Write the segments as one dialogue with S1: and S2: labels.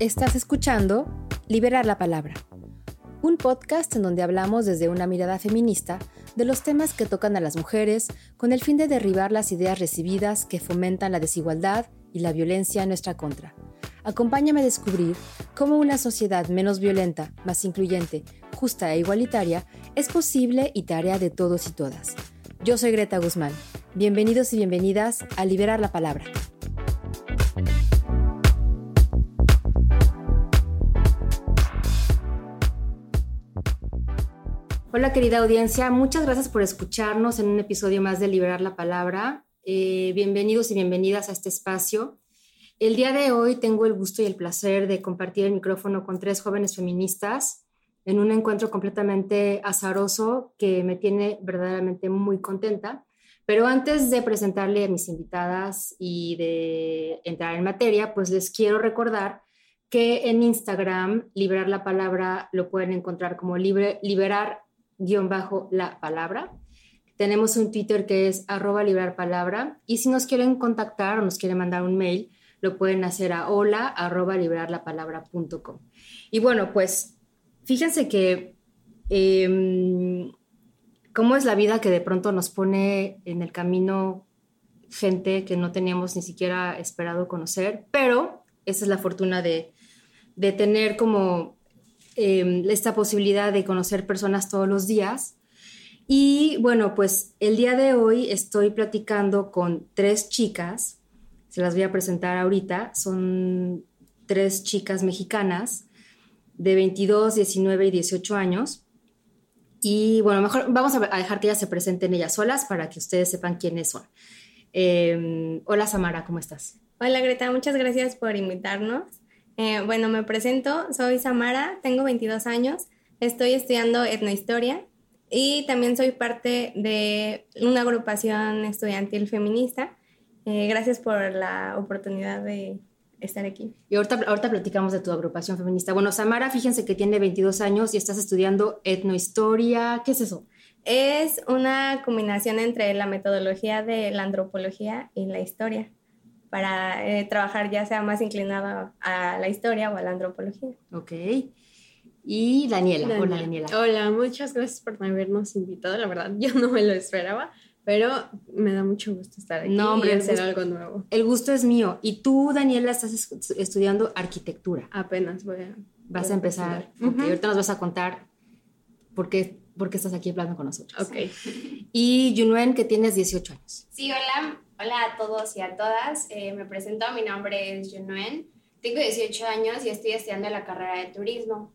S1: Estás escuchando Liberar la Palabra, un podcast en donde hablamos desde una mirada feminista de los temas que tocan a las mujeres con el fin de derribar las ideas recibidas que fomentan la desigualdad y la violencia en nuestra contra. Acompáñame a descubrir cómo una sociedad menos violenta, más incluyente, justa e igualitaria es posible y tarea de todos y todas. Yo soy Greta Guzmán. Bienvenidos y bienvenidas a Liberar la Palabra. Hola querida audiencia, muchas gracias por escucharnos en un episodio más de Liberar la Palabra. Eh, bienvenidos y bienvenidas a este espacio. El día de hoy tengo el gusto y el placer de compartir el micrófono con tres jóvenes feministas en un encuentro completamente azaroso que me tiene verdaderamente muy contenta. Pero antes de presentarle a mis invitadas y de entrar en materia, pues les quiero recordar que en Instagram, liberar la palabra, lo pueden encontrar como libre, liberar guion bajo la palabra. Tenemos un Twitter que es arroba librar palabra y si nos quieren contactar o nos quieren mandar un mail, lo pueden hacer a hola arroba librarlapalabra.com. Y bueno, pues fíjense que em, cómo es la vida que de pronto nos pone en el camino gente que no teníamos ni siquiera esperado conocer, pero esa es la fortuna de, de tener como Em, esta posibilidad de conocer personas todos los días. Y bueno, pues el día de hoy estoy platicando con tres chicas, se las voy a presentar ahorita, son tres chicas mexicanas de 22, 19 y 18 años. Y bueno, mejor vamos a dejar que ellas se presenten ellas solas para que ustedes sepan quiénes son. Em, hola Samara, ¿cómo estás?
S2: Hola Greta, muchas gracias por invitarnos. Eh, bueno, me presento, soy Samara, tengo 22 años, estoy estudiando etnohistoria y también soy parte de una agrupación estudiantil feminista. Eh, gracias por la oportunidad de estar aquí.
S1: Y ahorita, ahorita platicamos de tu agrupación feminista. Bueno, Samara, fíjense que tiene 22 años y estás estudiando etnohistoria. ¿Qué es eso?
S2: Es una combinación entre la metodología de la antropología y la historia para eh, trabajar ya sea más inclinado a la historia o a la antropología.
S1: Ok. Y Daniela. Hola, Daniela.
S3: Hola, muchas gracias por habernos invitado. La verdad, yo no me lo esperaba, pero me da mucho gusto estar aquí no, hombre, y hacer algo nuevo.
S1: El gusto es mío. Y tú, Daniela, estás estudiando arquitectura.
S3: Apenas voy a.
S1: Vas a empezar. Y ahorita nos vas a contar por qué, por qué estás aquí hablando con nosotros.
S3: Ok.
S1: Y Yunuen, que tienes 18 años.
S4: Sí, hola. Hola a todos y a todas. Eh, me presento, mi nombre es Junuen. Tengo 18 años y estoy estudiando la carrera de turismo.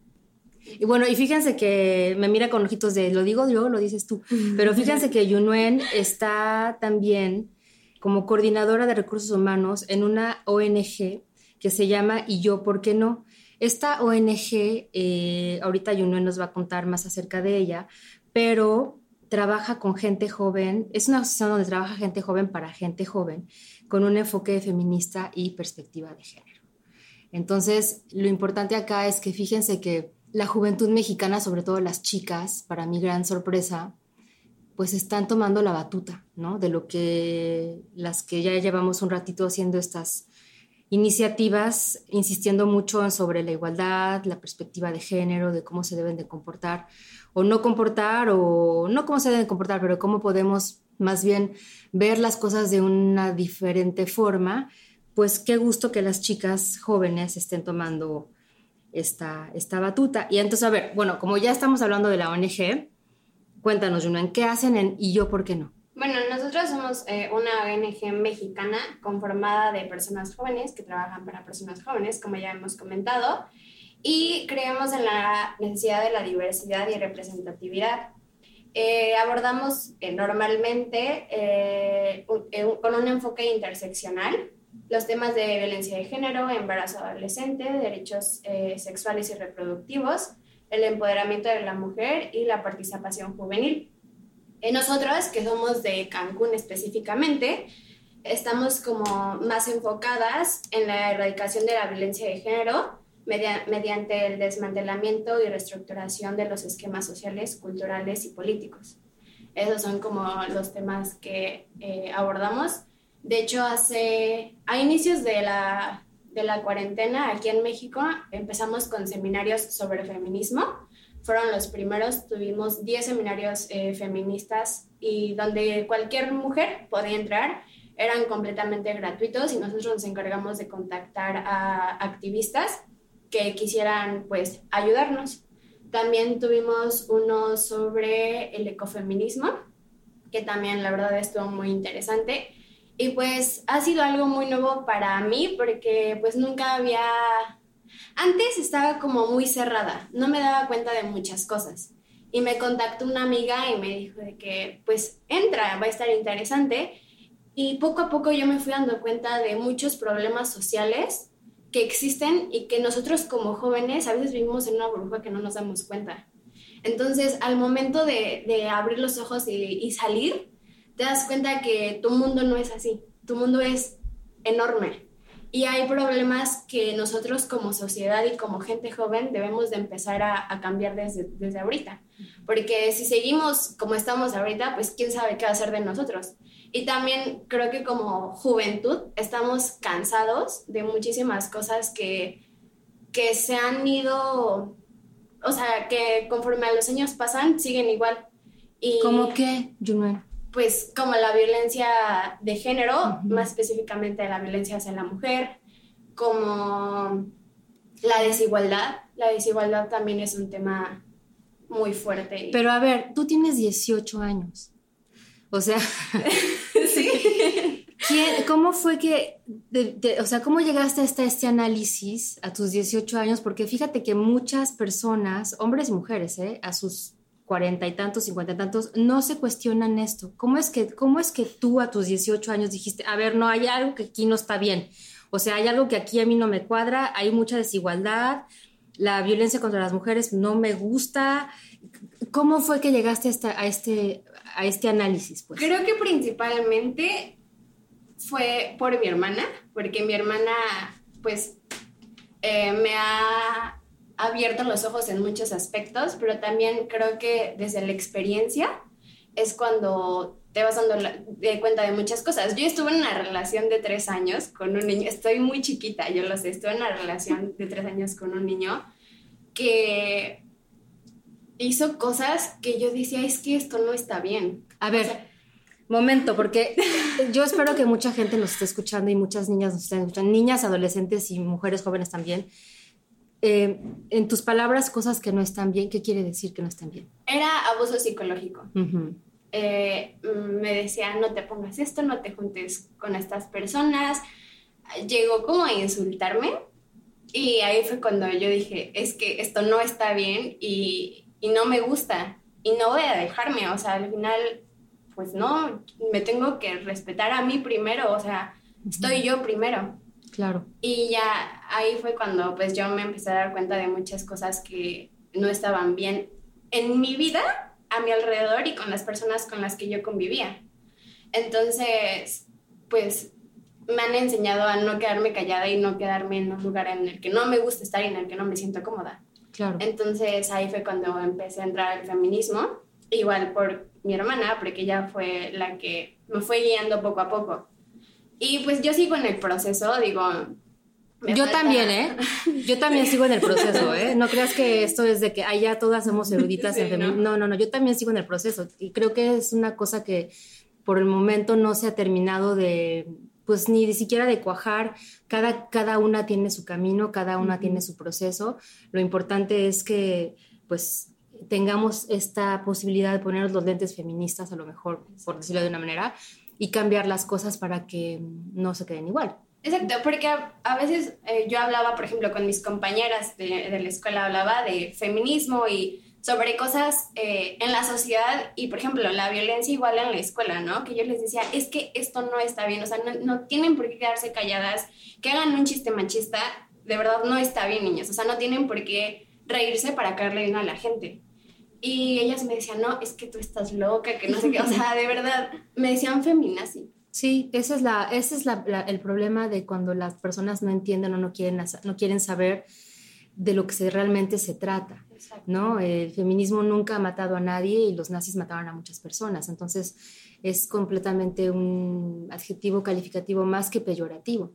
S1: Y bueno, y fíjense que me mira con ojitos de, lo digo yo, lo dices tú, pero fíjense que Yunuen está también como coordinadora de recursos humanos en una ONG que se llama Y yo, ¿por qué no? Esta ONG, eh, ahorita Yunuen nos va a contar más acerca de ella, pero trabaja con gente joven, es una asociación donde trabaja gente joven para gente joven, con un enfoque feminista y perspectiva de género. Entonces, lo importante acá es que fíjense que la juventud mexicana, sobre todo las chicas, para mi gran sorpresa, pues están tomando la batuta, ¿no? De lo que las que ya llevamos un ratito haciendo estas iniciativas, insistiendo mucho sobre la igualdad, la perspectiva de género, de cómo se deben de comportar o no comportar, o no cómo se deben comportar, pero cómo podemos más bien ver las cosas de una diferente forma, pues qué gusto que las chicas jóvenes estén tomando esta, esta batuta. Y entonces, a ver, bueno, como ya estamos hablando de la ONG, cuéntanos, Juno, ¿en qué hacen en, y yo por qué no?
S4: Bueno, nosotros somos eh, una ONG mexicana conformada de personas jóvenes que trabajan para personas jóvenes, como ya hemos comentado y creemos en la necesidad de la diversidad y representatividad. Eh, abordamos eh, normalmente eh, con un enfoque interseccional los temas de violencia de género, embarazo adolescente, derechos sexuales y reproductivos, el empoderamiento de la mujer y la participación juvenil. nosotros, que somos de Cancún específicamente, estamos como más enfocadas en la erradicación de la violencia de género, mediante el desmantelamiento y reestructuración de los esquemas sociales, culturales y políticos. Esos son como los temas que eh, abordamos. De hecho, hace, a inicios de la, de la cuarentena aquí en México empezamos con seminarios sobre feminismo. Fueron los primeros, tuvimos 10 seminarios eh, feministas y donde cualquier mujer podía entrar. Eran completamente gratuitos y nosotros nos encargamos de contactar a activistas que quisieran pues ayudarnos. También tuvimos uno sobre el ecofeminismo, que también la verdad estuvo muy interesante. Y pues ha sido algo muy nuevo para mí porque pues nunca había... Antes estaba como muy cerrada, no me daba cuenta de muchas cosas. Y me contactó una amiga y me dijo de que pues entra, va a estar interesante. Y poco a poco yo me fui dando cuenta de muchos problemas sociales que existen y que nosotros como jóvenes a veces vivimos en una burbuja que no nos damos cuenta. Entonces, al momento de, de abrir los ojos y, salir, te das cuenta que tu mundo no es así, tu mundo es enorme. Y hay problemas que nosotros como sociedad y como gente joven debemos de empezar a, a cambiar desde, desde ahorita. Porque si seguimos como estamos ahorita, pues quién sabe qué va a ser de nosotros. Y también creo que como juventud estamos cansados de muchísimas cosas que, que se han ido, o sea, que conforme a los años pasan, siguen igual.
S1: Y, ¿Cómo qué, Junuen?
S4: Pues como la violencia de género, más específicamente la violencia hacia la mujer, como la desigualdad. La desigualdad también es un tema muy fuerte.
S1: Pero a ver, tú tienes 18 años. O sea, ¿Sí? ¿cómo fue que, o sea, cómo llegaste hasta este análisis a tus 18 años? Porque fíjate que muchas personas, hombres y mujeres, ¿eh? a sus cuarenta y tantos, cincuenta y tantos, no se cuestionan esto. ¿Cómo es, que, ¿Cómo es que tú a tus 18 años dijiste, a ver, no, hay algo que aquí no está bien? O sea, hay algo que aquí a mí no me cuadra, hay mucha desigualdad, la violencia contra las mujeres no me gusta. ¿Cómo fue que llegaste hasta a este, a este análisis? Pues?
S4: Creo que principalmente fue por mi hermana, porque mi hermana, pues, eh, me ha abierto los ojos en muchos aspectos, pero también creo que desde la experiencia es cuando te vas dando de cuenta de muchas cosas. Yo estuve en una relación de tres años con un niño, estoy muy chiquita, yo lo sé, estuve en una relación de tres años con un niño que hizo cosas que yo decía, es que esto no está bien.
S1: A ver, momento, porque yo espero que mucha gente nos esté escuchando y muchas niñas nos estén escuchando, niñas, adolescentes y mujeres jóvenes también. Eh, en tus palabras, cosas que no están bien, ¿qué quiere decir que no están bien?
S4: Era abuso psicológico. Eh, me decía, no te pongas esto, no te juntes con estas personas. Llegó como a insultarme y ahí fue cuando yo dije, es que esto no está bien y, y no me gusta y no voy a dejarme, o sea, al final, pues no, me tengo que respetar a mí primero, o sea, estoy yo primero.
S1: Claro.
S4: Y ya ahí fue cuando pues yo me empecé a dar cuenta de muchas cosas que no estaban bien en mi vida, a mi alrededor y con las personas con las que yo convivía. Entonces, pues me han enseñado a no quedarme callada y no quedarme en un lugar en el que no me gusta estar y en el que no me siento cómoda. Entonces ahí fue cuando empecé a entrar al feminismo, igual por mi hermana, porque ella fue la que me fue guiando poco a poco. Y pues yo sigo en el proceso, digo...
S1: Yo también, ¿eh? Yo también sigo en el proceso, ¿eh? No creas que esto es de que allá todas somos eruditas en feminismo. No, no, no, yo también sigo en el proceso. Y creo que es una cosa que por el momento no se ha terminado de, pues ni siquiera de cuajar, cada, cada una tiene su camino, cada una tiene su proceso. Lo importante es que pues tengamos esta posibilidad de ponernos los lentes feministas, a lo mejor, por decirlo de una manera, y cambiar las cosas para que no se queden igual.
S4: Exacto, porque a, veces eh, yo hablaba, por ejemplo, con mis compañeras de, de la escuela, hablaba de feminismo y sobre cosas eh, en la sociedad y, por ejemplo, la violencia igual en la escuela, ¿no? Que yo les decía, es que esto no está bien, o sea, no, tienen por qué quedarse calladas, que hagan un chiste machista, de verdad no está bien, niñas, o sea, no tienen por qué reírse para caerle bien a la gente. Y ellas me decían, no, es que tú estás loca, que no sé qué, o sea, de verdad, me decían feminazi.
S1: Sí, ese es, la, ese es el problema de cuando las personas no entienden o no quieren, no quieren saber de lo que realmente se trata. ¿No? El feminismo nunca ha matado a nadie y los nazis mataron a muchas personas. Entonces, es completamente un adjetivo calificativo más que peyorativo.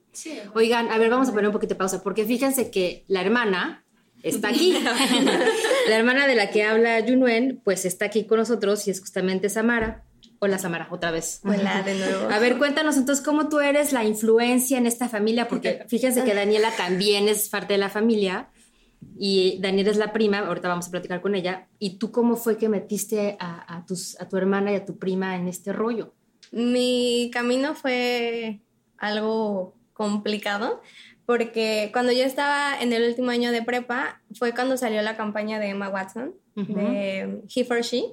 S1: Oigan, a ver, vamos a poner un poquito de pausa, porque fíjense que la hermana está aquí. la hermana de la que habla Yunuen, pues está aquí con nosotros y es justamente Samara. Hola Samara, otra vez.
S2: Hola de nuevo.
S1: A ver, cuéntanos entonces cómo tú eres la influencia en esta familia, porque fíjense que Daniela también es parte de la familia y Daniela es la prima, ahorita vamos a platicar con ella. ¿Y tú cómo fue que metiste a, tus, a tu hermana y a tu prima en este rollo?
S2: Mi camino fue algo complicado porque cuando yo estaba en el último año de prepa fue cuando salió la campaña de Emma Watson, de He for She.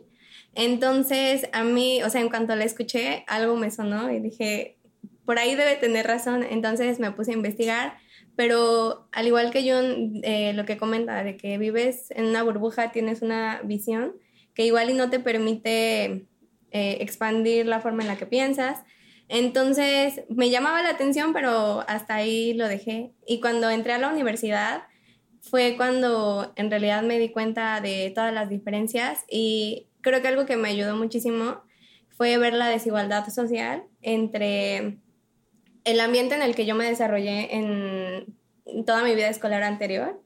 S2: Entonces a mí, o sea, en cuanto la escuché, algo me sonó y dije, por ahí debe tener razón. Entonces me puse a investigar pero al igual que yo, eh, lo que comenta, de que vives en una burbuja, tienes una visión que igual y no te permite eh, expandir la forma en la que piensas. Entonces me llamaba la atención, pero hasta ahí lo dejé. Y cuando entré a la universidad fue cuando en realidad me di cuenta de todas las diferencias y creo que algo que me ayudó muchísimo fue ver la desigualdad social entre el ambiente en el que yo me desarrollé en toda mi vida escolar anterior,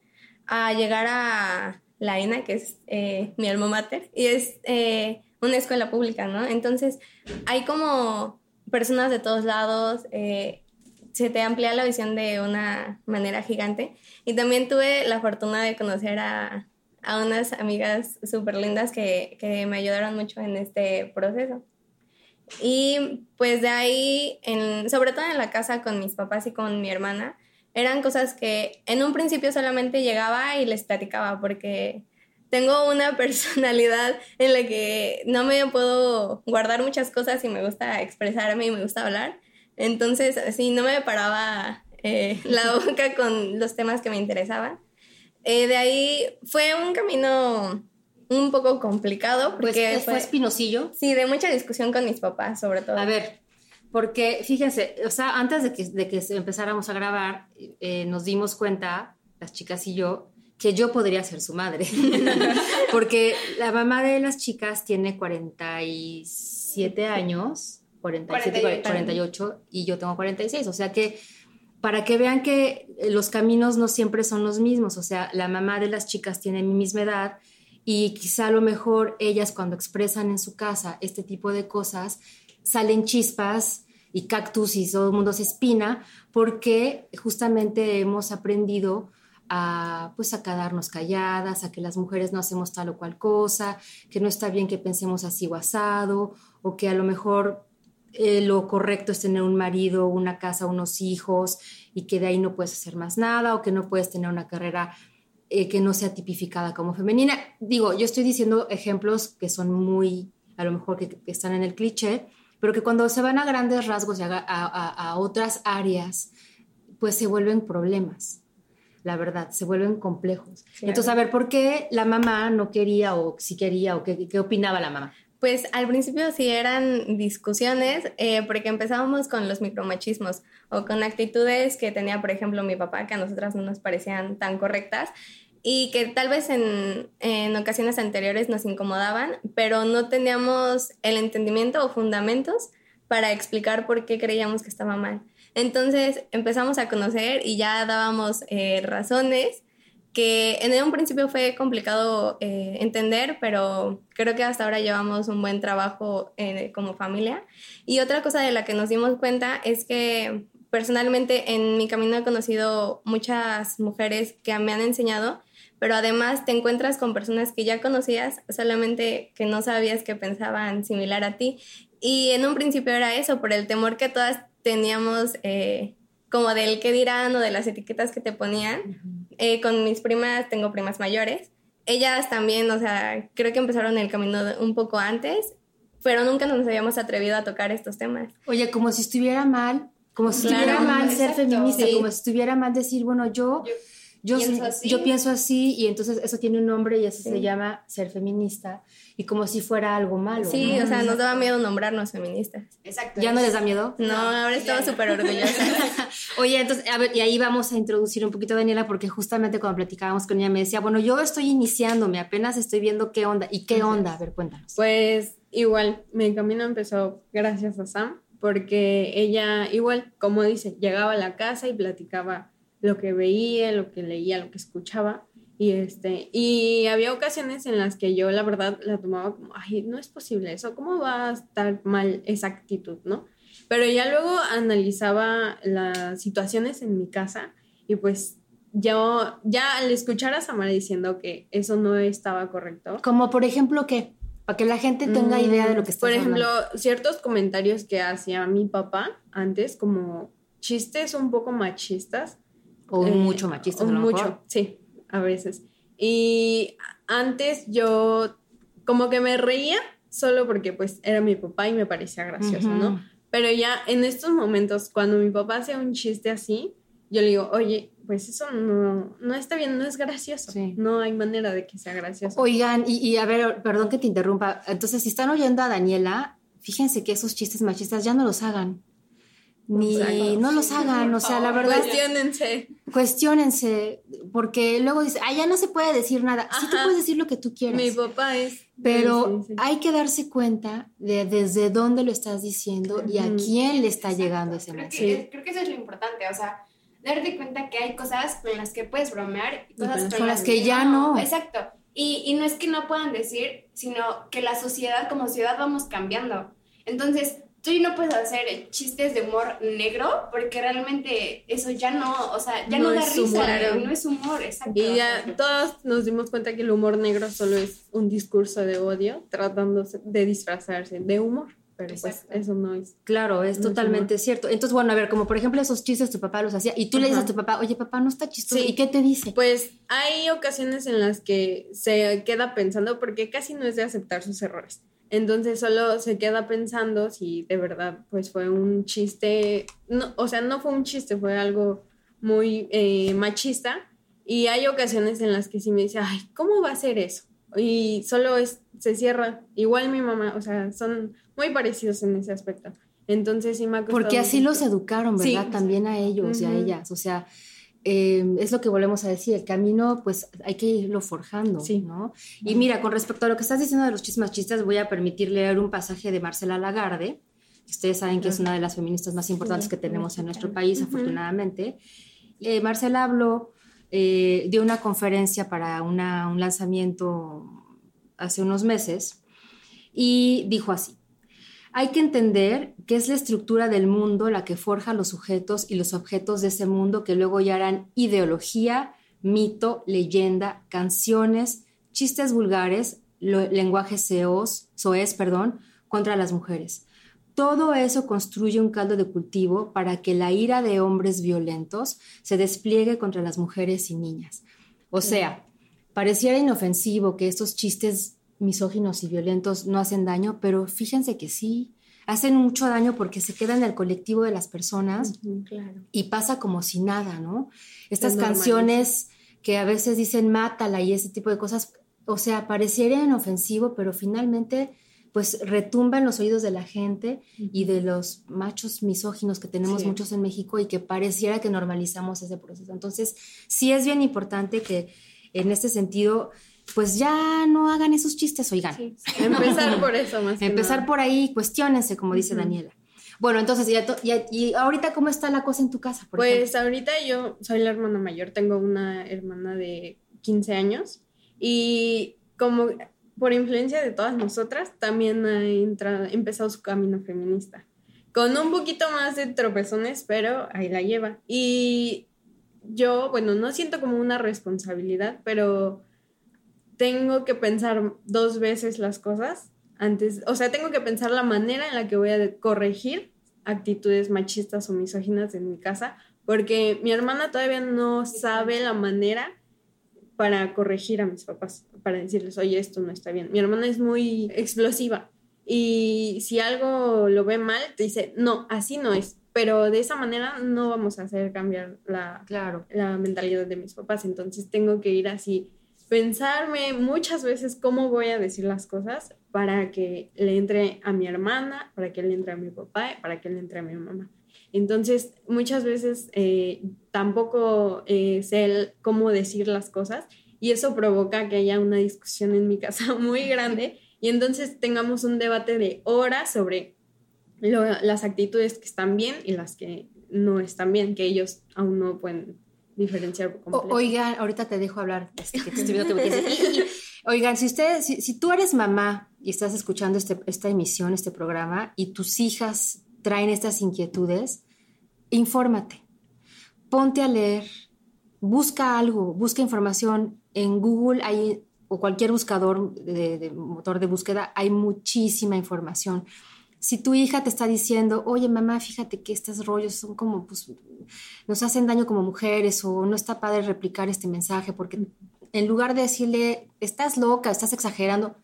S2: a llegar a la ENA, que es eh, mi alma mater, y es eh, una escuela pública, ¿no? Entonces, hay como personas de todos lados, eh, se te amplía la visión de una manera gigante. Y también tuve la fortuna de conocer a, a unas amigas súper lindas que, que me ayudaron mucho en este proceso. Y pues de ahí, en, sobre todo en la casa con mis papás y con mi hermana, eran cosas que en un principio solamente llegaba y les platicaba porque tengo una personalidad en la que no me puedo guardar muchas cosas y me gusta expresarme y me gusta hablar. Entonces, así no me paraba eh, la boca con los temas que me interesaban. Eh, de ahí fue un camino un poco complicado
S1: porque pues, fue, espinosillo.
S2: Sí, de mucha discusión con mis papás, sobre todo.
S1: A ver, porque fíjense, o sea, antes de que, de que empezáramos a grabar, eh, nos dimos cuenta, las chicas y yo, que yo podría ser su madre. porque la mamá de las chicas tiene 47 años, 47, 48. 48, y yo tengo 46. O sea que para que vean que los caminos no siempre son los mismos. O sea, la mamá de las chicas tiene mi misma edad y quizá a lo mejor ellas cuando expresan en su casa este tipo de cosas, salen chispas y cactus y todo el mundo se espina porque justamente hemos aprendido a pues a quedarnos calladas, a que las mujeres no hacemos tal o cual cosa, que no está bien que pensemos así o asado, o que a lo mejor eh, lo correcto es tener un marido, una casa, unos hijos y que de ahí no puedes hacer más nada, o que no puedes tener una carrera eh, que no sea tipificada como femenina. Digo, yo estoy diciendo ejemplos que son muy, a lo mejor que, están en el cliché, pero que cuando se van a grandes rasgos y a, otras áreas, pues se vuelven problemas, la verdad, se vuelven complejos. Entonces, a ver, ¿por qué la mamá no quería o si quería o qué, qué opinaba la mamá?
S2: Pues al principio sí eran discusiones, eh, porque empezábamos con los micromachismos o con actitudes que tenía, por ejemplo, mi papá, que a nosotras no nos parecían tan correctas y que tal vez en, en ocasiones anteriores nos incomodaban, pero no teníamos el entendimiento o fundamentos para explicar por qué creíamos que estaba mal. Entonces empezamos a conocer y ya dábamos eh, razones que en un principio fue complicado eh, entender, pero creo que hasta ahora llevamos un buen trabajo eh, como familia. Y otra cosa de la que nos dimos cuenta es que personalmente en mi camino he conocido muchas mujeres que me han enseñado, pero además te encuentras con personas que ya conocías, solamente que no sabías que pensaban similar a ti. Y en un principio era eso, por el temor que todas teníamos eh, como del qué dirán o de las etiquetas que te ponían. Eh, con mis primas, tengo primas mayores. Ellas también, o sea, creo que empezaron el camino un poco antes, pero nunca nos habíamos atrevido a tocar estos temas.
S1: Oye, como si estuviera mal, como si estuviera mal ser feminista, como si estuviera mal decir, bueno, yo, Yo, pienso así. yo pienso así y entonces eso tiene un nombre y eso se llama ser feminista y como si fuera algo malo.
S2: Sí, o sea, nos daba miedo nombrarnos feministas.
S1: Exacto. ¿Ya no les da miedo?
S2: No, ahora estamos súper orgullosas.
S1: Oye, entonces, a ver, y ahí vamos a introducir un poquito a Daniela porque justamente cuando platicábamos con ella me decía, bueno, yo estoy iniciándome, apenas estoy viendo qué onda. ¿Y qué onda? A ver, cuéntanos.
S3: Pues igual, mi camino empezó gracias a Sam porque ella igual, como dice, llegaba a la casa y platicaba lo que veía, lo que leía, lo que escuchaba. Y, este, y había ocasiones en las que yo la verdad la tomaba como, ay, no es posible eso, ¿cómo va a estar mal esa actitud, no? Pero ya luego analizaba las situaciones en mi casa y pues yo ya al escuchar a Samara diciendo que eso no estaba correcto.
S1: Como por ejemplo que, para que la gente tenga mm, idea de lo que está
S3: Por ejemplo, ciertos comentarios que hacía mi papá antes, como chistes un poco machistas,
S1: o eh, mucho machista.
S3: mucho, sí, a veces. Y antes yo como que me reía solo porque pues era mi papá y me parecía gracioso, ¿no? Pero ya en estos momentos, cuando mi papá hace un chiste así, yo le digo, oye, pues eso no, no está bien, no es gracioso. No hay manera de que sea gracioso.
S1: Oigan, y, y, a ver, perdón que te interrumpa. Entonces, si están oyendo a Daniela, fíjense que esos chistes machistas ya no los hagan ni no los hagan, o sea, la verdad.
S3: Cuestiónense.
S1: Cuestiónense, porque luego dice, ah, ya no se puede decir nada. Sí, tú puedes decir lo que tú quieras.
S3: Mi papá es.
S1: Pero hay que darse cuenta de desde dónde lo estás diciendo y a quién le está llegando ese
S4: mensaje. Creo que eso es lo importante, o sea, darte cuenta que hay cosas con las que puedes bromear y cosas
S1: con, las que ya no.
S4: Exacto. Y, y no es que no puedan decir, sino que la sociedad, como sociedad, vamos cambiando. Entonces, tú no puedes hacer chistes de humor negro porque realmente eso ya no, o sea, ya no, da risa, no es humor, exacto.
S3: Y ya todos nos dimos cuenta que el humor negro solo es un discurso de odio tratando de disfrazarse de humor. Pero pues eso no es.
S1: Claro, es totalmente cierto. Entonces, bueno, a ver, como por ejemplo esos chistes tu papá los hacía y tú le dices a tu papá, oye papá, no está chistoso. ¿Y qué te dice?
S3: Pues hay ocasiones en las que se queda pensando porque casi no es de aceptar sus errores. Entonces solo se queda pensando si de verdad pues fue un chiste, no, o sea, no fue un chiste, fue algo muy eh, machista. Y hay ocasiones en las que sí me dice, ay, ¿cómo va a ser eso? Y solo es, se cierra. Igual mi mamá, o sea, son muy parecidos en ese aspecto. Entonces sí me ha
S1: Porque así los educaron, ¿verdad? También a ellos y a ellas. O sea, Em, es lo que volvemos a decir, el camino pues hay que irlo forjando, ¿no? Y mira, con respecto a lo que estás diciendo de los chismes machistas, voy a permitir leer un pasaje de Marcela Lagarde, que ustedes saben que es una de las feministas más importantes que tenemos en nuestro país, afortunadamente. Eh, Marcela habló eh, de una conferencia para un lanzamiento hace unos meses y dijo así, hay que entender que es la estructura del mundo la que forja los sujetos y los objetos de ese mundo que luego ya harán ideología, mito, leyenda, canciones, chistes vulgares, lenguaje seos, soez, perdón, contra las mujeres. Todo eso construye un caldo de cultivo para que la ira de hombres violentos se despliegue contra las mujeres y niñas. O sea, pareciera inofensivo que estos chistes misóginos y violentos no hacen daño, pero fíjense que sí, hacen mucho daño porque se queda en el colectivo de las personas y pasa como si nada, ¿no? Estas canciones que a veces dicen mátala y ese tipo de cosas, o sea, pareciera inofensivo, pero finalmente pues retumba en los oídos de la gente y de los machos misóginos que tenemos muchos en México y que pareciera que normalizamos ese proceso. Entonces, sí es bien importante que en este sentido pues ya no hagan esos chistes, oigan.
S3: Empezar por eso más.
S1: Empezar por ahí, cuestionense, como dice Daniela. Bueno, entonces, ¿y, ahorita cómo está la cosa en tu casa?
S3: pues ahorita yo soy la hermana mayor, tengo una hermana de 15 años y como por influencia de todas nosotras, también ha entrado, empezado su camino feminista. Con un poquito más de tropezones, pero ahí la lleva. Y yo, bueno, no siento como una responsabilidad, pero tengo que pensar dos veces las cosas antes, o sea, tengo que pensar la manera en la que voy a corregir actitudes machistas o misóginas en mi casa, porque mi hermana todavía no sabe la manera para corregir a mis papás, para decirles, oye, esto no está bien. Mi hermana es muy explosiva y si algo lo ve mal, te dice, no, así no es. Pero de esa manera no vamos a hacer cambiar la,
S1: Claro.
S3: la mentalidad de mis papás. Entonces tengo que ir así, pensarme muchas veces cómo voy a decir las cosas para que le entre a mi hermana, para que le entre a mi papá, para que le entre a mi mamá. Entonces, muchas veces eh, tampoco eh, sé el- cómo decir las cosas y eso provoca que haya una discusión en mi casa muy grande y entonces tengamos un debate de horas sobre las actitudes que están bien y las que no están bien, que ellos aún no pueden diferenciar
S1: O- oigan, ahorita te dejo hablar. es que te estoy viendo que me quieres decir. Y- y- Oigan, si ustedes, si, si tú eres mamá y estás escuchando este, esta emisión, este programa, y tus hijas traen estas inquietudes, infórmate. Ponte a leer, busca algo, busca información. En Google hay, o cualquier buscador de, de motor de búsqueda, hay muchísima información. Si tu hija te está diciendo, oye mamá, fíjate que estos rollos son como, pues, nos hacen daño como mujeres o no está padre replicar este mensaje porque en lugar de decirle, estás loca, estás exagerando,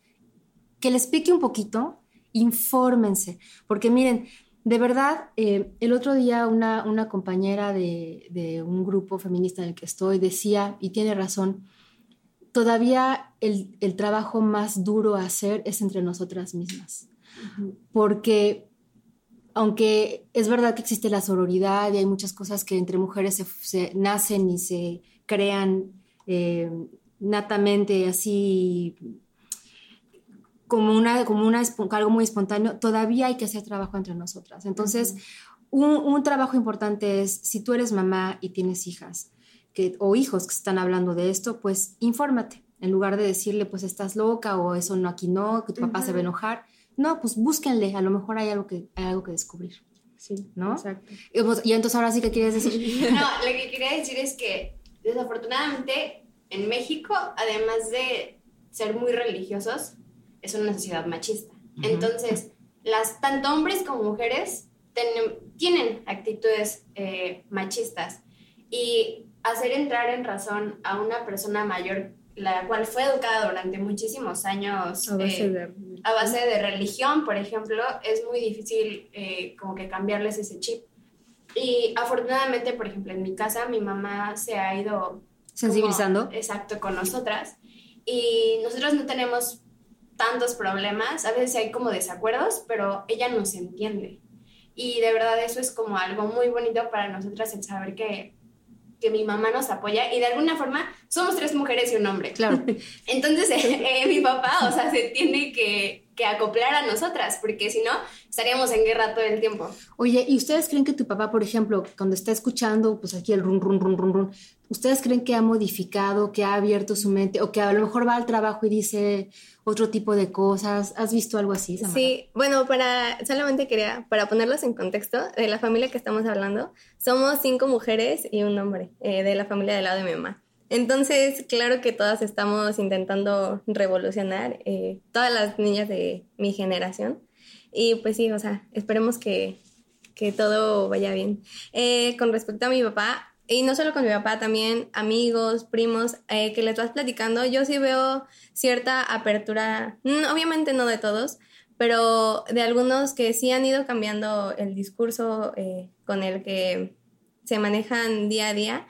S1: que les pique un poquito, infórmense, porque miren, de verdad, eh, el otro día una, una compañera de, de un grupo feminista en el que estoy decía, y tiene razón, todavía el, el trabajo más duro a hacer es entre nosotras mismas, porque aunque es verdad que existe la sororidad y hay muchas cosas que entre mujeres se, se nacen y se crean eh, natamente así como una, como una, algo muy espontáneo, todavía hay que hacer trabajo entre nosotras. Entonces, un, un trabajo importante es, si tú eres mamá y tienes hijas que, o hijos que están hablando de esto, pues infórmate. En lugar de decirle, pues estás loca o eso no, aquí no, que tu papá se va a enojar. No, pues búsquenle, a lo mejor hay algo que, hay algo que descubrir.
S3: Sí,
S1: ¿no?
S3: Exacto.
S1: Y, pues, y entonces ahora sí que quieres decir.
S4: No, lo que quería decir es que desafortunadamente en México, además de ser muy religiosos, es una sociedad machista. Entonces, las, tanto hombres como mujeres ten- tienen actitudes eh, machistas y hacer entrar en razón a una persona mayor, la cual fue educada durante muchísimos años
S3: A base
S4: eh,
S3: de...
S4: a base de religión, por ejemplo, es muy difícil eh, como que cambiarles ese chip. Y afortunadamente, por ejemplo, en mi casa, mi mamá se ha ido...
S1: Sensibilizando.
S4: como- exacto, con nosotras. Y nosotros no tenemos tantos problemas, a veces hay como desacuerdos, pero ella nos entiende. Y de verdad eso es como algo muy bonito para nosotras el saber que, que mi mamá nos apoya y de alguna forma somos tres mujeres y un hombre.
S1: Claro.
S4: Entonces, eh, eh, mi papá, o sea, se tiene que, que acoplar a nosotras, porque si no, estaríamos en guerra todo el tiempo.
S1: Oye, ¿y ustedes creen que tu papá, por ejemplo, cuando está escuchando, pues aquí el run, run, run, run, run, ¿ustedes creen que ha modificado, que ha abierto su mente o que a lo mejor va al trabajo y dice otro tipo de cosas? ¿Has visto algo así, Samara?
S2: Sí, bueno, para solamente quería, para ponerlos en contexto, de la familia que estamos hablando, somos cinco mujeres y un hombre eh, de la familia del lado de mi mamá. Entonces, claro que todas estamos intentando revolucionar, eh, todas las niñas de mi generación. Y pues sí, o sea, esperemos que, que todo vaya bien. Eh, con respecto a mi papá, y no solo con mi papá, también amigos, primos, eh, que les vas platicando, yo sí veo cierta apertura, mm, obviamente no de todos, pero de algunos que sí han ido cambiando el discurso eh, con el que se manejan día a día.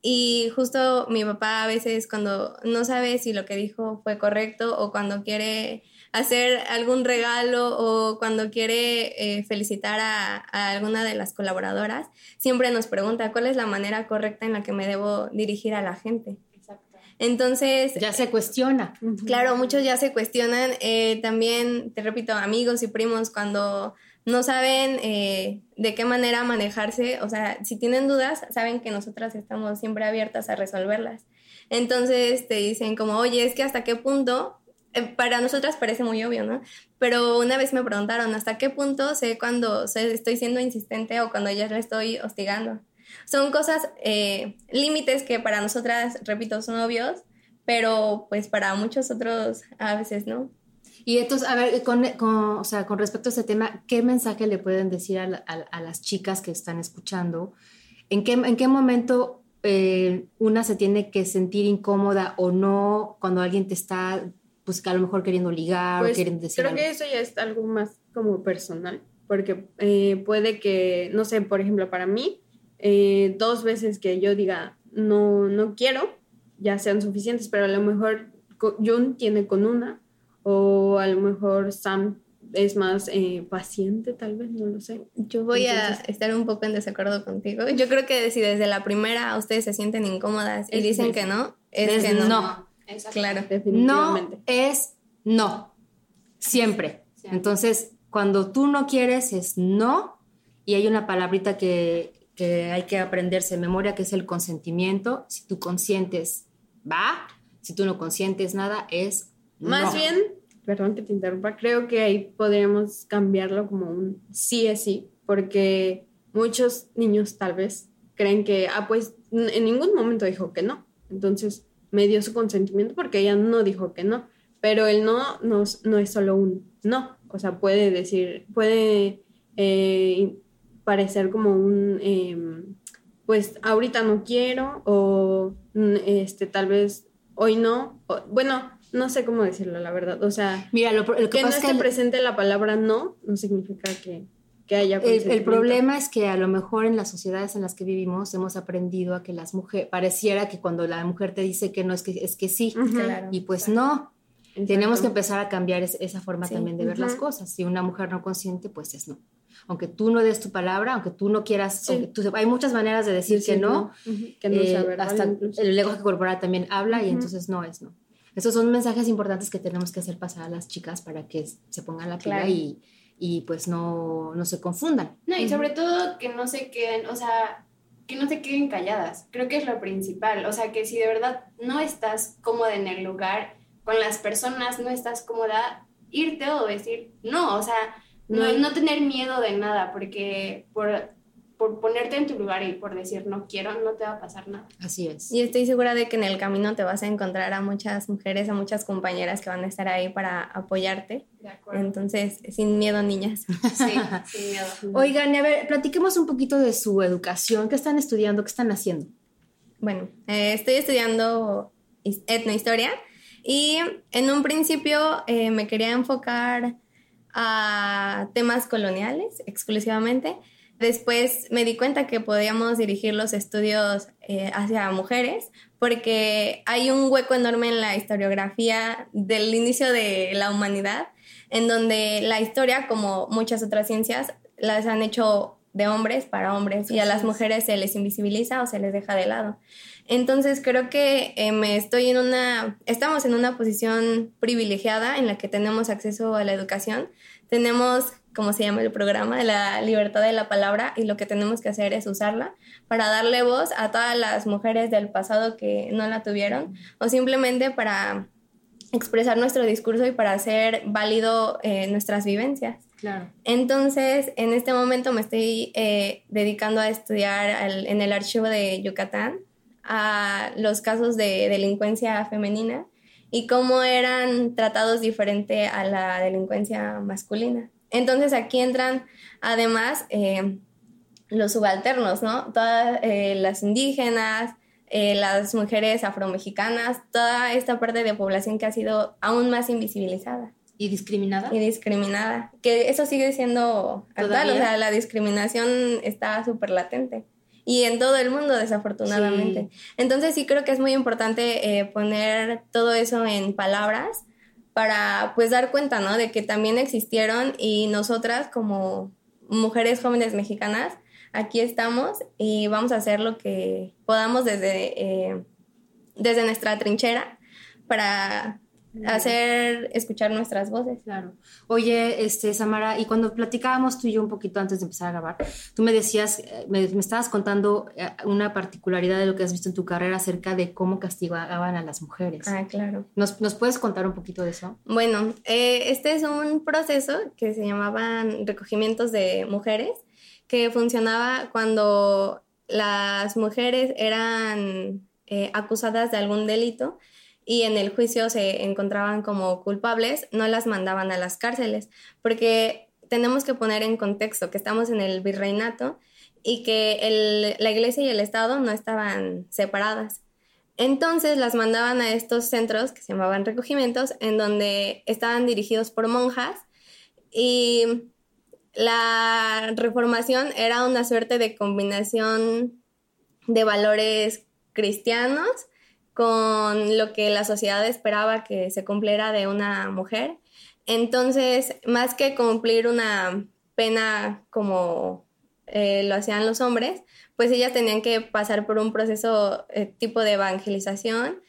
S2: Y justo mi papá a veces cuando no sabe si lo que dijo fue correcto o cuando quiere hacer algún regalo o cuando quiere eh, felicitar a, a, alguna de las colaboradoras, siempre nos pregunta cuál es la manera correcta en la que me debo dirigir a la gente.
S4: Exacto.
S2: Entonces...
S1: Ya se cuestiona.
S2: Claro, muchos ya se cuestionan. Eh, también, te repito, amigos y primos cuando no saben eh, de qué manera manejarse, o sea, si tienen dudas, saben que nosotras estamos siempre abiertas a resolverlas. Entonces te dicen como, oye, es que hasta qué punto, eh, para nosotras parece muy obvio, ¿no? Pero una vez me preguntaron, ¿hasta qué punto sé cuando estoy siendo insistente o cuando ya le estoy hostigando? Son cosas, eh, límites que para nosotras, repito, son obvios, pero pues para muchos otros a veces no.
S1: Y entonces, a ver, con, con, o sea, con respecto a este tema, ¿qué mensaje le pueden decir a, la, a, a las chicas que están escuchando? ¿En qué, en qué momento eh, una se tiene que sentir incómoda o no cuando alguien te está pues que a lo mejor queriendo ligar o
S3: Pues,
S1: queriendo decir
S3: creo
S1: algo.
S3: que eso ya es algo más como personal, porque eh, puede que, no sé, por ejemplo, para mí, eh, dos veces que yo diga no, no quiero, ya sean suficientes, pero a lo mejor Jun tiene con una, o a lo mejor Sam es más eh, paciente, tal vez, no lo sé.
S2: Yo voy a
S3: Entonces-
S2: estar un poco en desacuerdo contigo. Yo creo que si desde la primera ustedes se sienten incómodas y dicen que no, es, que no.
S1: no.
S4: Exacto.
S2: Claro.
S1: No
S3: Definitivamente.
S1: es no. Siempre.
S4: Siempre.
S1: Entonces, cuando tú no quieres es no. Y hay una palabrita que, que hay que aprenderse de memoria, que es el consentimiento. Si tú consientes, va. Si tú no consientes nada, es
S3: Más
S1: no.
S3: bien, perdón que te interrumpa, creo que ahí podríamos cambiarlo como un sí es sí, porque muchos niños tal vez creen que, ah, pues en ningún momento dijo que no. Entonces me dio su consentimiento porque ella no dijo que no. Pero el no no, no es solo un no. O sea, puede decir, puede eh, parecer como un, em, pues ahorita no quiero o mm, este, tal vez hoy no. bueno, no sé cómo decirlo, la verdad. O sea,
S1: Mira, lo, lo que
S3: que no
S1: pasa es
S3: esté
S1: que
S3: presente la palabra no, no significa que, que haya
S1: El, problema es que a lo mejor en las sociedades en las que vivimos hemos aprendido a que las mujeres, pareciera que cuando la mujer te dice que no es que es que sí.
S2: Claro.
S1: Y pues no,
S3: exacto.
S1: tenemos que empezar a cambiar es- esa forma
S2: Sí.
S1: también de ver las cosas. Si una mujer no consiente, pues es no. Aunque tú no des tu palabra, aunque tú no quieras,
S3: Sí.
S1: tú- hay muchas maneras de decir, que no.
S3: Que no
S1: eh, hasta
S3: incluso.
S1: el lenguaje corporal también habla y entonces no es no. Esos son mensajes importantes que tenemos que hacer pasar a las chicas para que se pongan la pila
S2: Claro.
S1: y, y pues no, no se confundan.
S4: No, y sobre todo que no se queden, o sea, que no se queden calladas. Creo que es lo principal. O sea, que si de verdad no estás cómoda en el lugar, con las personas no estás cómoda, irte o decir no. O sea, no,
S3: No.
S4: no tener miedo de nada, porque por, por ponerte en tu lugar y por decir no quiero, no te va a pasar nada.
S1: Así es.
S2: Y estoy segura de que en el camino te vas a encontrar a muchas mujeres, a muchas compañeras que van a estar ahí para apoyarte.
S4: De acuerdo.
S2: Entonces, sin miedo, niñas.
S4: Sí, sin miedo.
S1: Oigan, a ver, platiquemos un poquito de su educación. ¿Qué están estudiando? ¿Qué están haciendo?
S2: Bueno, eh, estoy estudiando his- etnohistoria y en un principio eh, me quería enfocar a temas coloniales exclusivamente. Después me di cuenta que podíamos dirigir los estudios eh, hacia mujeres porque hay un hueco enorme en la historiografía del inicio de la humanidad en donde la historia, como muchas otras ciencias, las han hecho de hombres para hombres y a las
S1: es.
S2: mujeres se les invisibiliza o se les deja de lado. Entonces creo que eh, me estoy en una, estamos en una posición privilegiada en la que tenemos acceso a la educación, tenemos, como se llama el programa, la libertad de la palabra y lo que tenemos que hacer es usarla para darle voz a todas las mujeres del pasado que no la tuvieron o simplemente para expresar nuestro discurso y para hacer válido eh, nuestras vivencias.
S1: Claro.
S2: Entonces, en este momento me estoy eh, dedicando a estudiar al- en el archivo de Yucatán a los casos de delincuencia femenina y cómo eran tratados diferente a la delincuencia masculina. Entonces, aquí entran además eh, los subalternos, ¿no? Todas eh, las indígenas, eh, las mujeres afromexicanas, toda esta parte de población que ha sido aún más invisibilizada
S1: ¿Y discriminada?
S2: y discriminada. Que eso sigue siendo actual, o sea, la discriminación está súper latente. Y en todo el mundo, desafortunadamente. Entonces sí creo que es muy importante eh, poner todo eso en palabras para pues dar cuenta, ¿no? De que también existieron y nosotras como mujeres jóvenes mexicanas, aquí estamos y vamos a hacer lo que podamos desde, eh, desde nuestra trinchera para hacer escuchar nuestras voces.
S1: Claro. Oye, este, Samara, y cuando platicábamos tú y yo un poquito antes de empezar a grabar, tú me decías, eh, me, me estabas contando eh, una particularidad de lo que has visto en tu carrera acerca de cómo castigaban a las mujeres.
S2: Ah, claro.
S1: ¿Nos, ¿Nos puedes contar un poquito de eso?
S2: Bueno, eh, este es un proceso que se llamaban recogimientos de mujeres, que funcionaba cuando las mujeres eran eh, acusadas de algún delito y en el juicio se encontraban como culpables, no las mandaban a las cárceles, porque tenemos que poner en contexto que estamos en el virreinato y que la iglesia y el Estado no estaban separadas. Entonces las mandaban a estos centros que se llamaban recogimientos, en donde estaban dirigidos por monjas y la reformación era una suerte de combinación de valores cristianos con lo que la sociedad esperaba que se cumpliera de una mujer. Entonces, más que cumplir una pena como eh, lo hacían los hombres, pues ellas tenían que pasar por un proceso eh, tipo de evangelización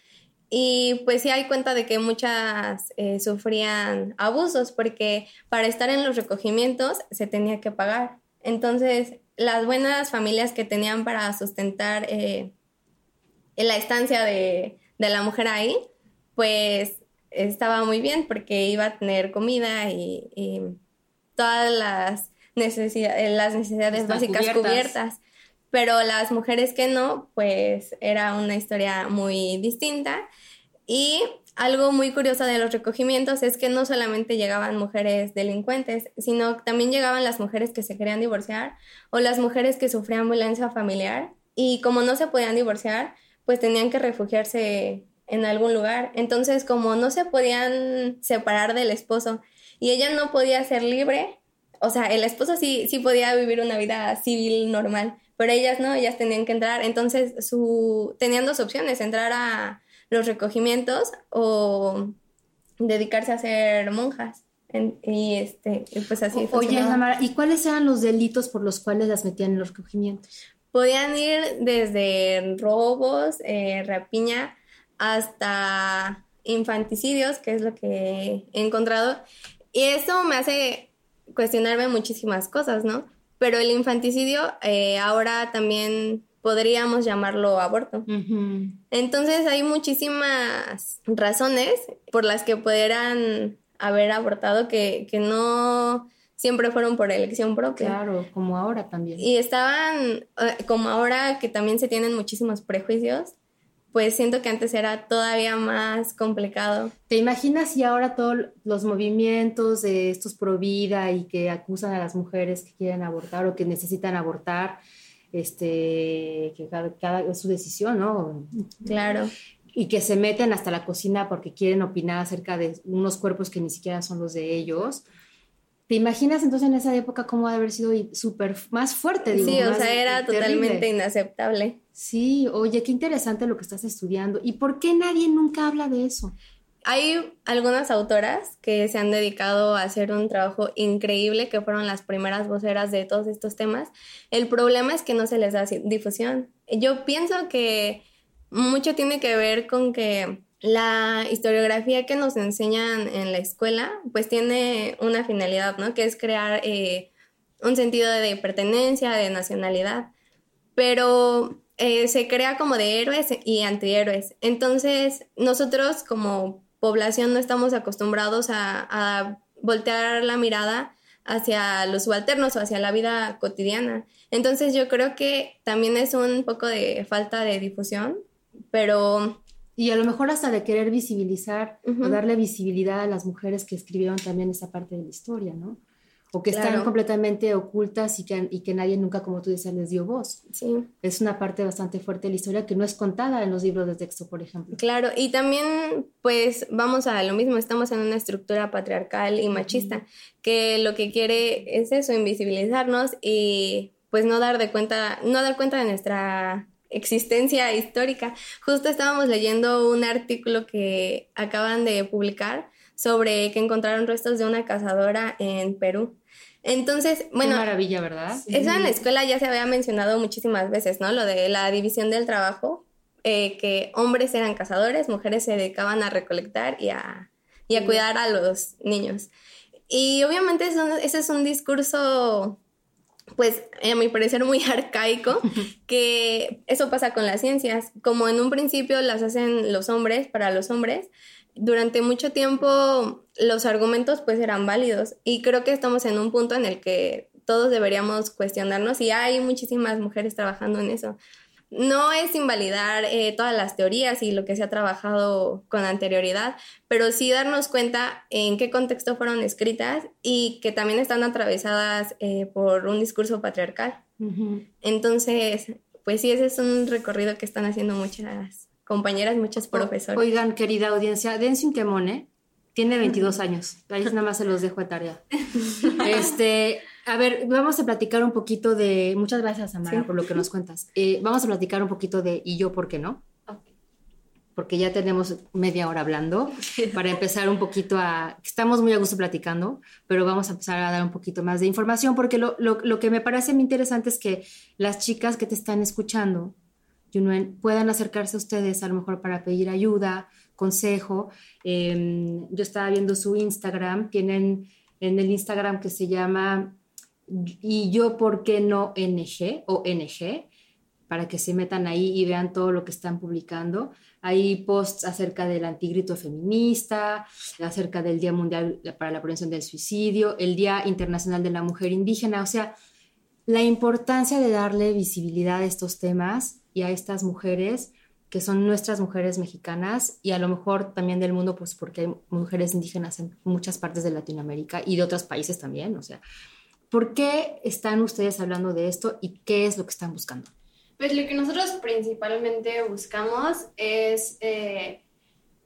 S2: y pues sí hay cuenta de que muchas eh, sufrían abusos porque para estar en los recogimientos se tenía que pagar. Entonces, las buenas familias que tenían para sustentar la estancia de, la mujer ahí, pues estaba muy bien porque iba a tener comida y, todas las, necesidades, las necesidades básicas cubiertas. Pero las mujeres que no, pues era una historia muy distinta. Y algo muy curioso de los recogimientos es que no solamente llegaban mujeres delincuentes, sino también llegaban las mujeres que se querían divorciar o las mujeres que sufrían violencia familiar. Y como no se podían divorciar, pues tenían que refugiarse en algún lugar. Entonces, como no se podían separar del esposo y ella no podía ser libre, o sea, el esposo sí, sí podía vivir una vida civil normal, pero ellas no, ellas tenían que entrar. Entonces, su, tenían dos opciones, entrar a los recogimientos o dedicarse a ser monjas. y este, pues así.
S1: Oye, ¿y cuáles eran los delitos por los cuales las metían en los recogimientos?
S2: Podían ir desde robos, eh, rapiña, hasta infanticidios, que es lo que he encontrado. Y eso me hace cuestionarme muchísimas cosas, ¿no? pero el infanticidio eh, ahora también podríamos llamarlo aborto. Entonces hay muchísimas razones por las que pudieran haber abortado que, que no siempre fueron por elección propia.
S1: Claro, como ahora también.
S2: Y estaban, eh, como ahora que también se tienen muchísimos prejuicios, pues siento que antes era todavía más complicado.
S1: ¿Te imaginas si ahora todos los movimientos de estos pro vida y que acusan a las mujeres que quieren abortar o que necesitan abortar, este, que cada, es su decisión, ¿no?
S2: Claro.
S1: Y que se meten hasta la cocina porque quieren opinar acerca de unos cuerpos que ni siquiera son los de ellos. ¿Te imaginas entonces en esa época cómo ha de haber sido súper más fuerte?
S2: sí, o sea, era totalmente inaceptable.
S1: Sí, oye, qué interesante lo que estás estudiando. ¿Y por qué nadie nunca habla de eso?
S2: Hay algunas autoras que se han dedicado a hacer un trabajo increíble, que fueron las primeras voceras de todos estos temas. El problema es que no se les da difusión. Yo pienso que mucho tiene que ver con que la historiografía que nos enseñan en la escuela, pues tiene una finalidad, ¿no? Que es crear eh, un sentido de pertenencia, de nacionalidad, pero eh, se crea como de héroes y antihéroes. Entonces, nosotros como población no estamos acostumbrados a, a voltear la mirada hacia los subalternos o hacia la vida cotidiana. Entonces yo creo que también es un poco de falta de difusión, pero
S1: y a lo mejor hasta de querer visibilizar o darle visibilidad a las mujeres que escribieron también esa parte de la historia, ¿no? O que están completamente ocultas y que, y que nadie nunca, como tú dices, les dio voz.
S2: Sí.
S1: Es una parte bastante fuerte de la historia que no es contada en los libros de texto, por ejemplo.
S2: Claro, y también, pues, vamos a lo mismo, estamos en una estructura patriarcal y machista, que lo que quiere es eso, invisibilizarnos y pues no dar de cuenta, no dar cuenta de nuestra existencia histórica. Justo estábamos leyendo un artículo que acaban de publicar sobre que encontraron restos de una cazadora en Perú. Entonces, bueno.
S1: Qué maravilla, ¿verdad?
S2: Eso en la escuela ya se había mencionado muchísimas veces, ¿no? Lo de la división del trabajo, eh, que hombres eran cazadores, mujeres se dedicaban a recolectar y a, y a cuidar a los niños. Y obviamente ese es un discurso pues a mi parecer muy arcaico, que eso pasa con las ciencias. Como en un principio las hacen los hombres para los hombres, durante mucho tiempo los argumentos pues eran válidos. Y creo que estamos en un punto en el que todos deberíamos cuestionarnos y hay muchísimas mujeres trabajando en eso no es invalidar eh, todas las teorías y lo que se ha trabajado con anterioridad, pero sí darnos cuenta en qué contexto fueron escritas y que también están atravesadas eh, por un discurso patriarcal. Entonces, pues sí, ese es un recorrido que están haciendo muchas compañeras, muchos profesores.
S1: Oigan, querida audiencia, dense un quemón, ¿eh? Tiene 22 años. Ahí nada más se los dejo de tarea. Este, a ver, vamos a platicar un poquito de. Muchas gracias, Amara, por lo que nos cuentas. Eh, vamos a platicar un poquito de ¿y yo por qué no? Porque ya tenemos media hora hablando. Para empezar un poquito a. Estamos muy a gusto platicando, pero vamos a empezar a dar un poquito más de información, porque lo, lo, lo que me parece muy interesante es que las chicas que te están escuchando puedan acercarse a ustedes a lo mejor para pedir ayuda, consejo. Em, yo estaba viendo su Instagram, tienen en el Instagram que se llama y yo por qué no NG o NG, para que se metan ahí y vean todo lo que están publicando. Hay posts acerca del antigrito feminista, acerca del Día Mundial para la Prevención del Suicidio, el Día Internacional de la Mujer Indígena, o sea, la importancia de darle visibilidad a estos temas y a estas mujeres que son nuestras mujeres mexicanas y a lo mejor también del mundo, pues porque hay mujeres indígenas en muchas partes de Latinoamérica y de otros países también, o sea, ¿por qué están ustedes hablando de esto y qué es lo que están buscando?
S4: Pues lo que nosotros principalmente buscamos es eh,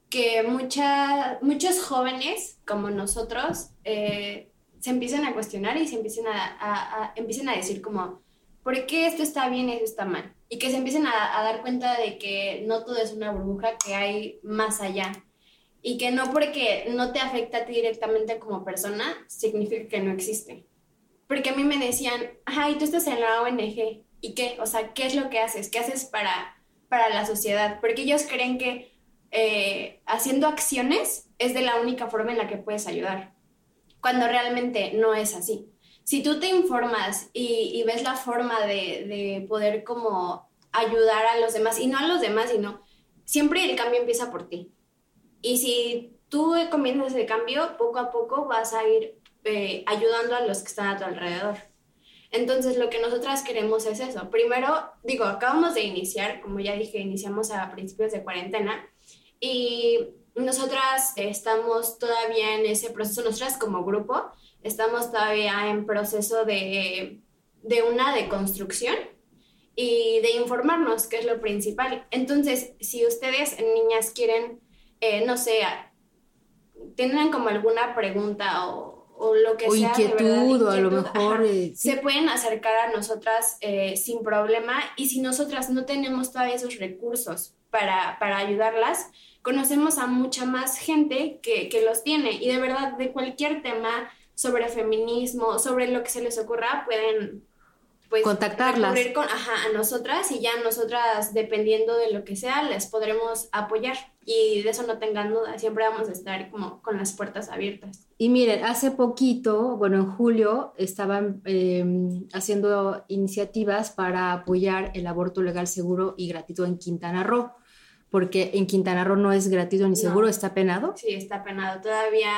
S4: que mucha, muchos jóvenes como nosotros eh, se empiecen a cuestionar y se empiecen a, empiecen a decir como, ¿por qué esto está bien y esto está mal? y que se empiecen a, dar cuenta de que no todo es una burbuja, que hay más allá. Y que no porque no te afecta a ti directamente como persona, significa que no existe. Porque a mí me decían, ay, tú estás en la ONG. ¿Y qué? O sea, ¿qué es lo que haces? ¿Qué haces para, para la sociedad? Porque ellos creen que eh, haciendo acciones es de la única forma en la que puedes ayudar. Cuando realmente no es así si tú te informas y, ves la forma de, poder como ayudar a los demás, y no a los demás, sino siempre el cambio empieza por ti. Y si tú comienzas el cambio, poco a poco vas a ir eh, ayudando a los que están a tu alrededor. Entonces, lo que nosotras queremos es eso. Primero, digo, acabamos de iniciar, como ya dije, iniciamos a principios de cuarentena y nosotras estamos todavía en ese proceso, nosotras como grupo, estamos todavía en proceso de, de una deconstrucción y de informarnos, que es lo principal. Entonces, si ustedes, niñas, quieren, eh, no sé, tienen como alguna pregunta o, o lo que sea.
S1: Inquietud, o a lo mejor. Eh,
S4: se pueden acercar a nosotras eh, sin problema y si nosotras no tenemos todavía esos recursos para, para ayudarlas, conocemos a mucha más gente que, que los tiene y de verdad de cualquier tema sobre feminismo, sobre lo que se les ocurra, pueden
S1: pues, contactarlas
S4: con, a nosotras y ya nosotras, dependiendo de lo que sea, les podremos apoyar. Y de eso no tengan duda, siempre vamos a estar como con las puertas abiertas.
S1: Y miren, hace poquito, bueno, en julio estaban em, haciendo iniciativas para apoyar el aborto legal, seguro y gratuito en Quintana Roo, porque en Quintana Roo no es gratuito ni seguro, está penado.
S4: Sí, está penado. Todavía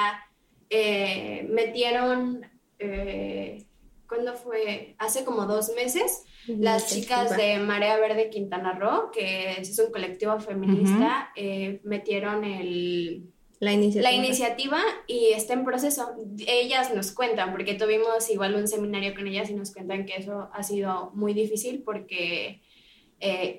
S4: eh, metieron, eh, ¿cuándo fue? Hace como dos meses, las chicas de Marea Verde Quintana Roo, que es un colectivo feminista, eh, metieron el...
S2: La iniciativa.
S4: la iniciativa. y está en proceso. Ellas nos cuentan, porque tuvimos igual un seminario con ellas y nos cuentan que eso ha sido muy difícil porque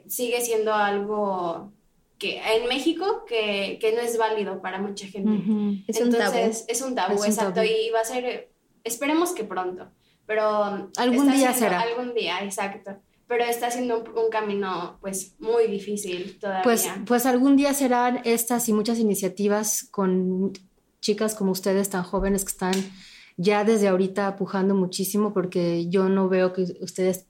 S4: sigue siendo algo que en México que, que, no es válido para mucha gente.
S2: Es un tabú.
S4: Es un tabú, exacto. Y va a ser, esperemos que pronto, pero...
S1: Algún día será.
S4: Algún día, exacto. Pero está siendo un, camino pues muy difícil todavía.
S1: Pues, pues algún día serán estas y muchas iniciativas con chicas como ustedes tan jóvenes que están ya desde ahorita pujando muchísimo porque yo no veo que ustedes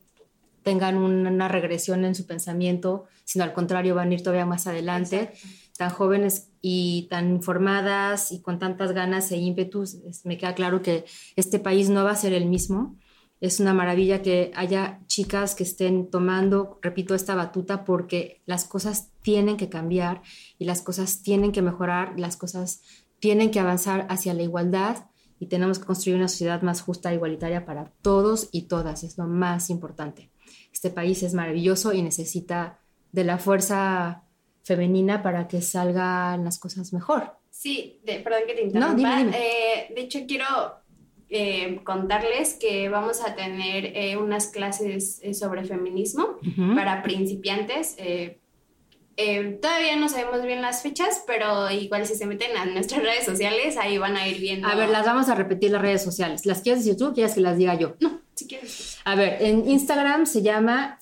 S1: tengan una regresión en su pensamiento, sino al contrario, van a ir todavía más adelante. Tan jóvenes y tan informadas y con tantas ganas e ímpetus, me queda claro que este país no va a ser el mismo. Es una maravilla que haya chicas que estén tomando, repito, esta batuta porque las cosas tienen que cambiar y las cosas tienen que mejorar, las cosas tienen que avanzar hacia la igualdad y tenemos que construir una sociedad más justa e igualitaria para todos y todas. Es lo más importante este país es maravilloso y necesita de la fuerza femenina para que salgan las cosas mejor.
S4: Sí, perdón que te interrumpa. Eh, de hecho, quiero eh, contarles que vamos a tener eh, unas clases sobre feminismo para principiantes. Eh, todavía no sabemos bien las fechas, pero igual si se meten a nuestras redes sociales, ahí van a ir viendo.
S1: A ver, las vamos a repetir las redes sociales. ¿Las quieres decir tú o quieres que las diga yo?
S4: No, si quieres.
S1: A ver, en Instagram se llama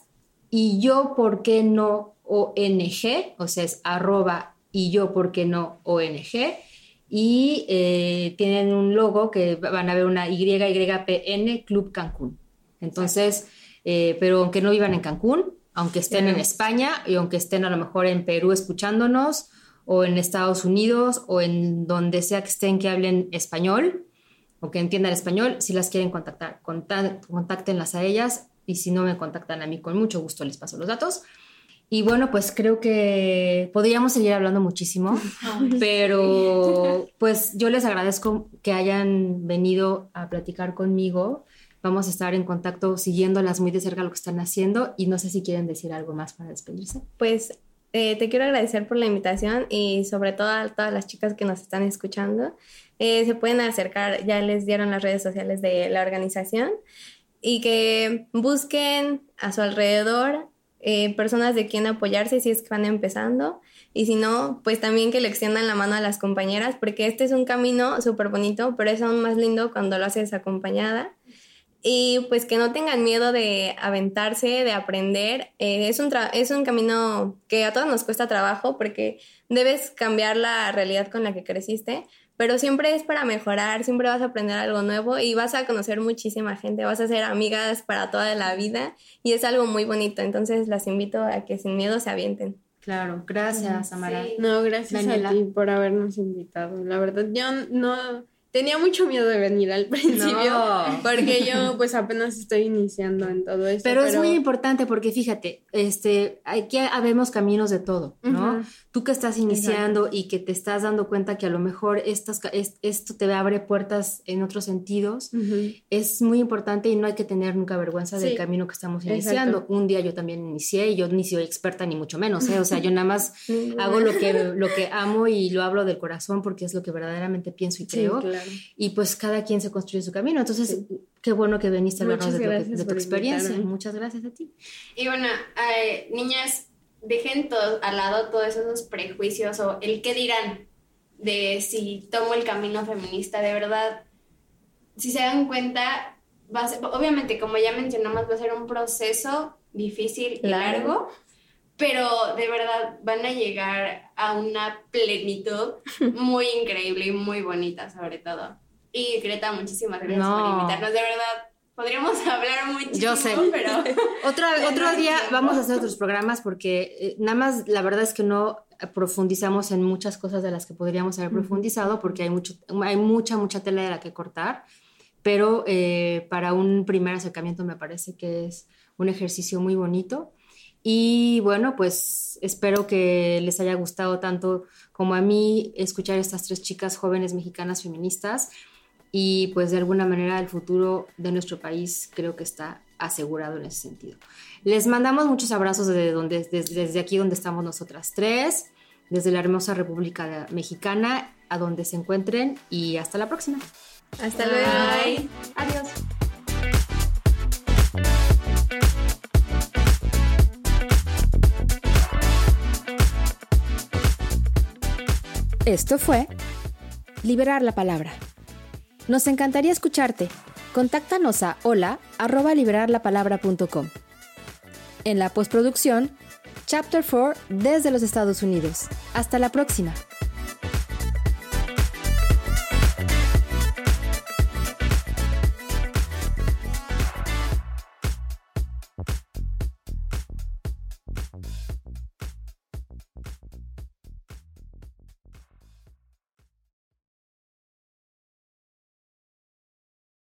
S1: y yo por qué no ONG, o sea, es arroba y yo por qué no ONG. Y eh, tienen un logo que van a ver una YYPN Club Cancún. Entonces, eh, pero aunque no vivan en Cancún, aunque estén en España y aunque estén a lo mejor en Perú escuchándonos o en Estados Unidos o en donde sea que estén que hablen español o que entiendan español, si las quieren contactar, contáctenlas a ellas y si no me contactan a mí con mucho gusto les paso los datos. Y bueno, pues creo que podríamos seguir hablando muchísimo, pero pues yo les agradezco que hayan venido a platicar conmigo. Vamos a estar en contacto siguiéndolas muy de cerca lo que están haciendo y no sé si quieren decir algo más para despedirse.
S2: Pues eh, te quiero agradecer por la invitación y sobre todo a todas las chicas que nos están escuchando. Eh, se pueden acercar, ya les dieron las redes sociales de la organización y que busquen a su alrededor eh, personas de quien apoyarse si es que van empezando y si no, pues también que le extiendan la mano a las compañeras porque este es un camino súper bonito, pero es aún más lindo cuando lo haces acompañada y pues que no tengan miedo de aventarse, de aprender. Eh, es, un es un camino que a todos nos cuesta trabajo porque debes cambiar la realidad con la que creciste, pero siempre es para mejorar, siempre vas a aprender algo nuevo y vas a conocer muchísima gente, vas a ser amigas para toda la vida y es algo muy bonito, entonces las invito a que sin miedo se avienten.
S1: Claro, gracias, Amara.
S3: No, gracias a ti por habernos invitado. La verdad, yo no Tenía mucho miedo de venir al principio porque yo pues apenas estoy iniciando en todo esto.
S1: Pero, es muy importante porque fíjate, este, aquí habemos caminos de todo, ¿no? Tú que estás iniciando y que te estás dando cuenta que a lo mejor estas, esto te abre puertas en otros sentidos, es muy importante y no hay que tener nunca vergüenza del camino que estamos iniciando. Un día yo también inicié y yo ni soy experta ni mucho menos, ¿eh? O sea, yo nada más hago lo que, lo que amo y lo hablo del corazón porque es lo que verdaderamente pienso y creo. Claro. Y pues cada quien se construye su camino. Entonces, qué bueno que veniste a hablarnos de, tu, experiencia. Muchas gracias a ti.
S4: Y bueno, niñas, dejen todo, al lado todos esos prejuicios o el qué dirán de si tomo el camino feminista. De verdad, si se dan cuenta, va obviamente, como ya mencionamos, va a ser un proceso difícil y largo pero de verdad van a llegar a una plenitud muy increíble y muy bonita sobre todo. Y Greta, muchísimas gracias por invitarnos, de verdad. Podríamos hablar muchísimo, Yo sé. pero...
S1: otro, otro día vamos a hacer otros programas porque eh, nada más la verdad es que no profundizamos en muchas cosas de las que podríamos haber profundizado porque hay, mucho, hay mucha, mucha tela de la que cortar, pero eh, para un primer acercamiento me parece que es un ejercicio muy bonito y bueno, pues espero que les haya gustado tanto como a mí escuchar a estas tres chicas jóvenes mexicanas feministas y pues de alguna manera el futuro de nuestro país creo que está asegurado en ese sentido. Les mandamos muchos abrazos desde, donde, desde, aquí donde estamos nosotras tres, desde la hermosa República Mexicana, a donde se encuentren y hasta la próxima.
S2: Hasta luego.
S1: Adiós. Esto fue Liberar la Palabra. Nos encantaría escucharte. Contáctanos a hola En la postproducción, Chapter 4 desde los Estados Unidos. Hasta la próxima.